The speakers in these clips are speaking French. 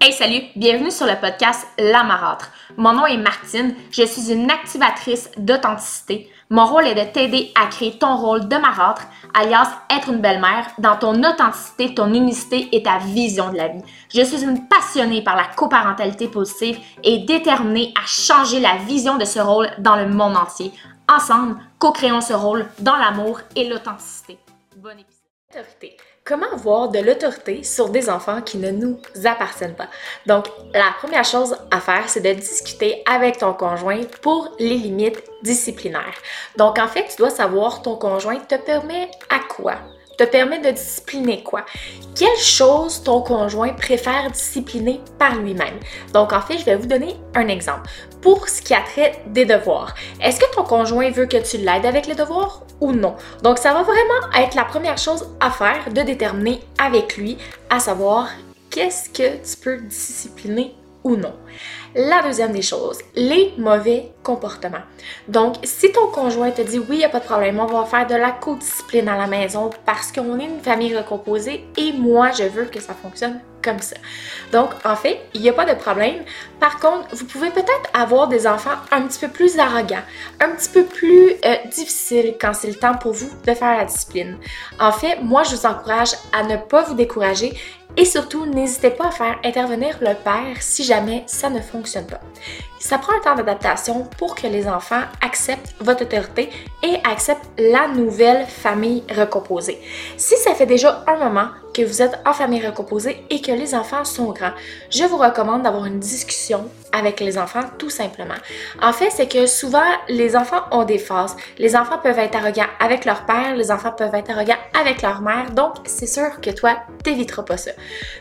Hey salut, bienvenue sur le podcast La Marâtre. Mon nom est Martine, je suis une activatrice d'authenticité. Mon rôle est de t'aider à créer ton rôle de marâtre, alias être une belle-mère, dans ton authenticité, ton unicité et ta vision de la vie. Je suis une passionnée par la coparentalité positive et déterminée à changer la vision de ce rôle dans le monde entier. Ensemble, co-créons ce rôle dans l'amour et l'authenticité. Bon épisode. Comment avoir de l'autorité sur des enfants qui ne nous appartiennent pas? Donc, la première chose à faire, c'est de discuter avec ton conjoint pour les limites disciplinaires. Donc, en fait, tu dois savoir ton conjoint te permet à quoi? Te permet de discipliner quoi? Quelle chose ton conjoint préfère discipliner par lui-même? Donc, en fait, je vais vous donner un exemple. Pour ce qui a trait des devoirs, est-ce que ton conjoint veut que tu l'aides avec les devoirs ou non? Donc, ça va vraiment être la première chose à faire de déterminer avec lui, à savoir qu'est-ce que tu peux discipliner non. La deuxième des choses, les mauvais comportements. Donc, si ton conjoint te dit oui, il n'y a pas de problème, on va faire de la co-discipline à la maison parce qu'on est une famille recomposée et moi, je veux que ça fonctionne comme ça. Donc, en fait, il n'y a pas de problème. Par contre, vous pouvez peut-être avoir des enfants un petit peu plus arrogants, un petit peu plus euh, difficiles quand c'est le temps pour vous de faire la discipline. En fait, moi, je vous encourage à ne pas vous décourager et surtout, n'hésitez pas à faire intervenir le père si jamais ça ne fonctionne pas. Ça prend un temps d'adaptation pour que les enfants acceptent votre autorité et acceptent la nouvelle famille recomposée. Si ça fait déjà un moment que vous êtes en famille recomposée et que les enfants sont grands, je vous recommande d'avoir une discussion avec les enfants tout simplement. En fait, c'est que souvent les enfants ont des phases. Les enfants peuvent être arrogants avec leur père, les enfants peuvent être arrogants avec leur mère, donc c'est sûr que toi, t'éviteras pas ça.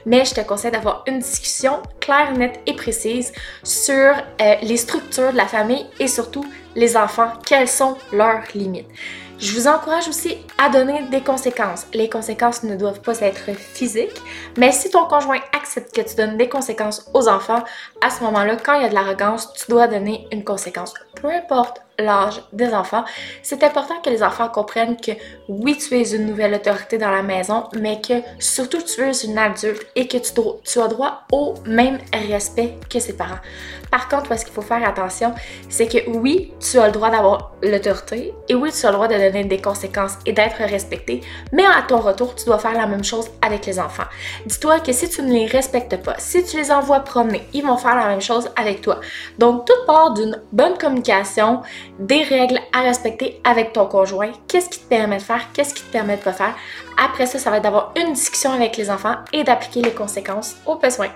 Mais je te conseille d'avoir une discussion claire, nette et précise sur euh, les structures de la famille et surtout les enfants, quelles sont leurs limites. Je vous encourage aussi à donner des conséquences. Les conséquences ne doivent pas être physiques, mais si ton conjoint accepte que tu donnes des conséquences aux enfants, à ce moment-là, quand il y a de l'arrogance, tu dois donner une conséquence. Peu importe l'âge des enfants, c'est important que les enfants comprennent que oui, tu es une nouvelle autorité dans la maison, mais que surtout tu es une adulte et que tu, as droit au même respect que ses parents. Par contre, ce qu'il faut faire attention, c'est que oui, tu as le droit d'avoir l'autorité et oui, tu as le droit de donner des conséquences et d'être respecté, mais à ton retour, tu dois faire la même chose avec les enfants. Dis-toi que si tu ne les respectes pas, si tu les envoies promener, ils vont faire la même chose avec toi. Donc, tout part d'une bonne communication, des règles à respecter avec ton conjoint, qu'est-ce qui te permet de faire, qu'est-ce qui te permet de pas faire. Après ça, ça va être d'avoir une discussion avec les enfants et d'appliquer les conséquences aux besoins.